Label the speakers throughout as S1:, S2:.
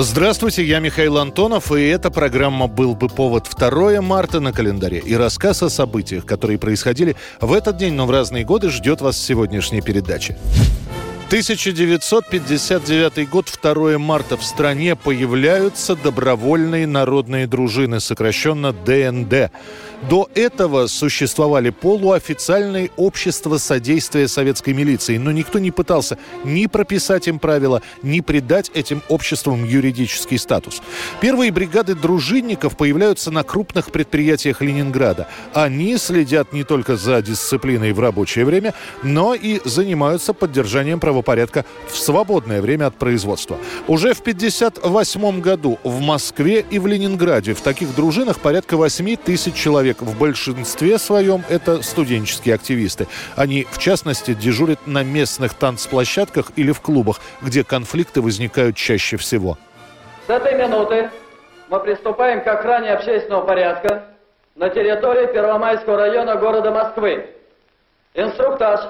S1: Здравствуйте, я Михаил Антонов, и эта программа «Был бы повод» 2 марта на календаре. И рассказ о событиях, которые происходили в этот день, но в разные годы, ждет вас в сегодняшней передаче. 1959 год, 2 марта. В стране появляются добровольные народные дружины, сокращенно ДНД. До этого существовали полуофициальные общества содействия советской милиции, но никто не пытался ни прописать им правила, ни придать этим обществам юридический статус. Первые бригады дружинников появляются на крупных предприятиях Ленинграда. Они следят не только за дисциплиной в рабочее время, но и занимаются поддержанием правопорядка в свободное время от производства. Уже в 1958 году в Москве и в Ленинграде в таких дружинах порядка 8 тысяч человек. В большинстве своем это студенческие активисты. Они, в частности, дежурят на местных танцплощадках или в клубах, где конфликты возникают чаще всего.
S2: С этой минуты мы приступаем к охране общественного порядка на территории Первомайского района города Москвы. Инструктаж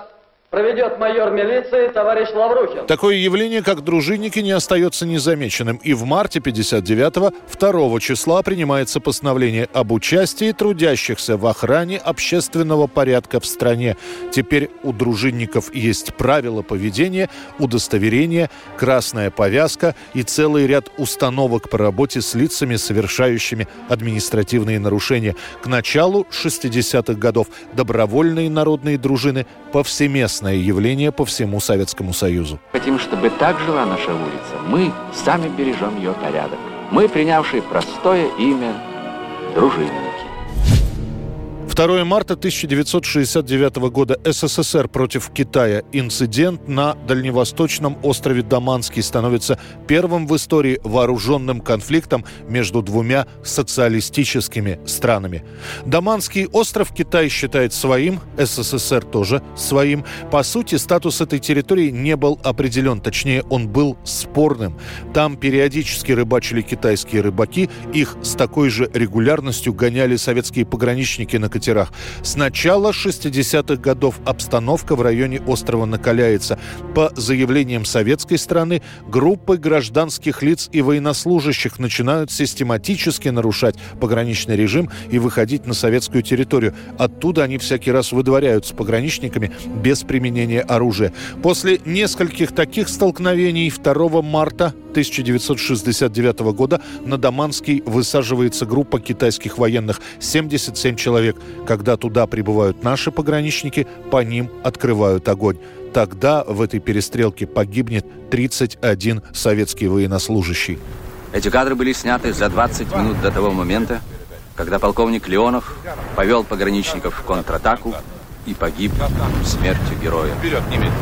S2: проведет майор милиции товарищ Лаврухин.
S1: Такое явление, как дружинники, не остается незамеченным. И в марте 59-го, 2 числа, принимается постановление об участии трудящихся в охране общественного порядка в стране. Теперь у дружинников есть правила поведения, удостоверение, красная повязка и целый ряд установок по работе с лицами, совершающими административные нарушения. К началу 60-х годов добровольные народные дружины повсеместно явление по всему Советскому Союзу.
S3: Хотим, чтобы так жила наша улица. Мы сами бережем ее порядок. Мы, принявшие простое имя дружинники.
S1: 2 марта 1969 года СССР против Китая. Инцидент на дальневосточном острове Даманский становится первым в истории вооруженным конфликтом между двумя социалистическими странами. Даманский остров Китай считает своим, СССР тоже своим. По сути, статус этой территории не был определен, точнее, он был спорным. Там периодически рыбачили китайские рыбаки, их с такой же регулярностью гоняли советские пограничники на катерах. С начала 60-х годов обстановка в районе острова накаляется. По заявлениям советской страны, группы гражданских лиц и военнослужащих начинают систематически нарушать пограничный режим и выходить на советскую территорию. Оттуда они всякий раз выдворяют с пограничниками без применения оружия. После нескольких таких столкновений 2 марта 1969 года на Даманский высаживается группа китайских военных 77 человек. Когда туда прибывают наши пограничники, по ним открывают огонь. Тогда в этой перестрелке погибнет 31 советский военнослужащий.
S3: Эти кадры были сняты за 20 минут до того момента, когда полковник Леонов повел пограничников в контратаку и погиб смертью героя.
S4: Вперед, немедленно.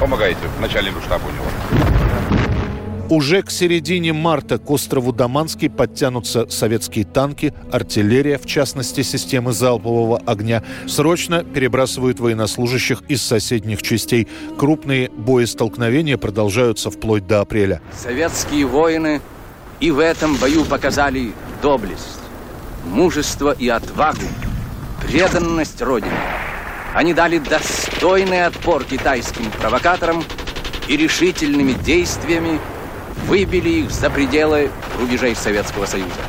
S4: Помогайте начальнику штаба у него.
S1: Уже к середине марта к острову Даманский подтянутся советские танки, артиллерия, в частности, системы залпового огня. Срочно перебрасывают военнослужащих из соседних частей. Крупные боестолкновения продолжаются вплоть до апреля.
S3: Советские воины и в этом бою показали доблесть, мужество и отвагу, преданность Родине. Они дали достойный отпор китайским провокаторам и решительными действиями выбили их за пределы рубежей Советского Союза.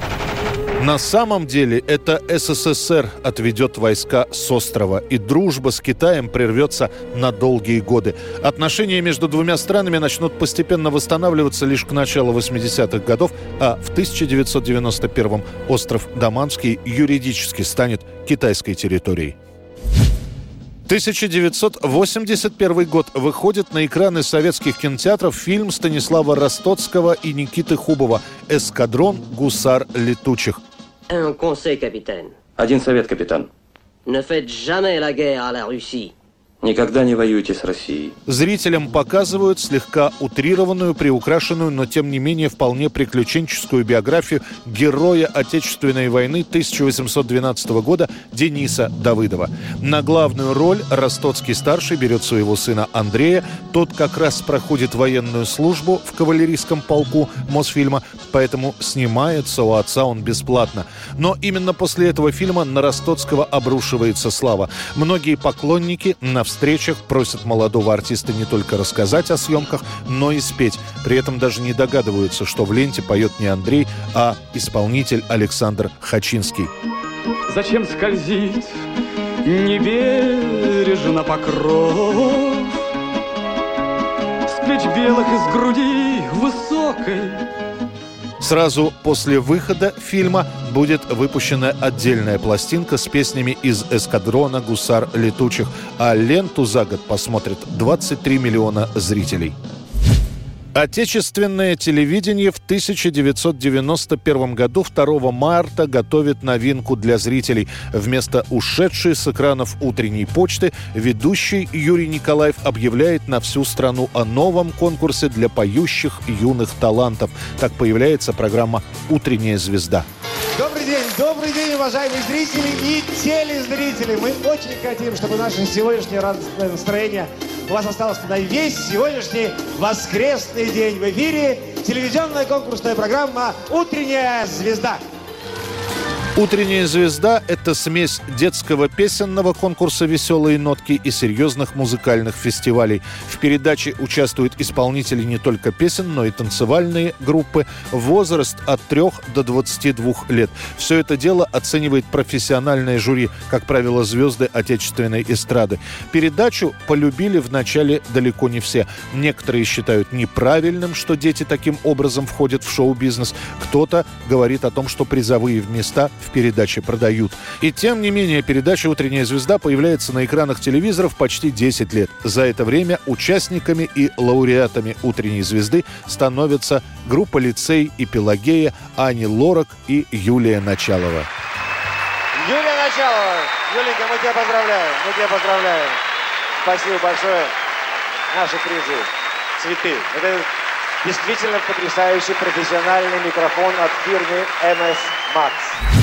S1: На самом деле это СССР отведет войска с острова, и дружба с Китаем прервется на долгие годы. Отношения между двумя странами начнут постепенно восстанавливаться лишь к началу 80-х годов, а в 1991 остров Даманский юридически станет китайской территорией. 1981 год выходит на экраны советских кинотеатров фильм Станислава Ростоцкого и Никиты Хубова «Эскадрон гусар летучих».
S3: Один совет, капитан.
S5: Ne faites jamais la guerre à la Russie. Никогда не воюйте с Россией.
S1: Зрителям показывают слегка утрированную, приукрашенную, но тем не менее вполне приключенческую биографию героя Отечественной войны 1812 года Дениса Давыдова. На главную роль Ростоцкий-старший берет своего сына Андрея. Тот как раз проходит военную службу в кавалерийском полку Мосфильма, поэтому снимается у отца он бесплатно. Но именно после этого фильма на Ростоцкого обрушивается слава. Многие поклонники на встречах просят молодого артиста не только рассказать о съемках, но и спеть. При этом даже не догадываются, что в ленте поет не Андрей, а исполнитель Александр Хачинский.
S6: Зачем скользить небережно покров С плеч белых из груди высокой
S1: Сразу после выхода фильма будет выпущена отдельная пластинка с песнями из эскадрона «Гусар летучих», а ленту за год посмотрят 23 миллиона зрителей. Отечественное телевидение в 1991 году 2 марта готовит новинку для зрителей. Вместо ушедшей с экранов утренней почты ведущий Юрий Николаев объявляет на всю страну о новом конкурсе для поющих юных талантов. Так появляется программа «Утренняя звезда».
S7: Добрый день, добрый день, уважаемые зрители и телезрители. Мы очень хотим, чтобы наше сегодняшнее радостное настроение у вас осталось на весь сегодняшний воскресный день. В эфире телевизионная конкурсная программа «Утренняя звезда».
S1: «Утренняя звезда» — это смесь детского песенного конкурса «Веселые нотки» и серьезных музыкальных фестивалей. В передаче участвуют исполнители не только песен, но и танцевальные группы. Возраст от 3 до 22 лет. Все это дело оценивает профессиональное жюри, как правило, звезды отечественной эстрады. Передачу полюбили вначале далеко не все. Некоторые считают неправильным, что дети таким образом входят в шоу-бизнес. Кто-то говорит о том, что призовые места в передаче продают. И тем не менее, передача «Утренняя звезда» появляется на экранах телевизоров почти 10 лет. За это время участниками и лауреатами «Утренней звезды» становятся группа «Лицей» и «Пелагея», Ани Лорак и Юлия Началова.
S7: Юлия Началова. Юленька, мы тебя поздравляем. Мы тебя поздравляем. Спасибо большое. Наши призы. Цветы. Это действительно потрясающий профессиональный микрофон от фирмы MS Max.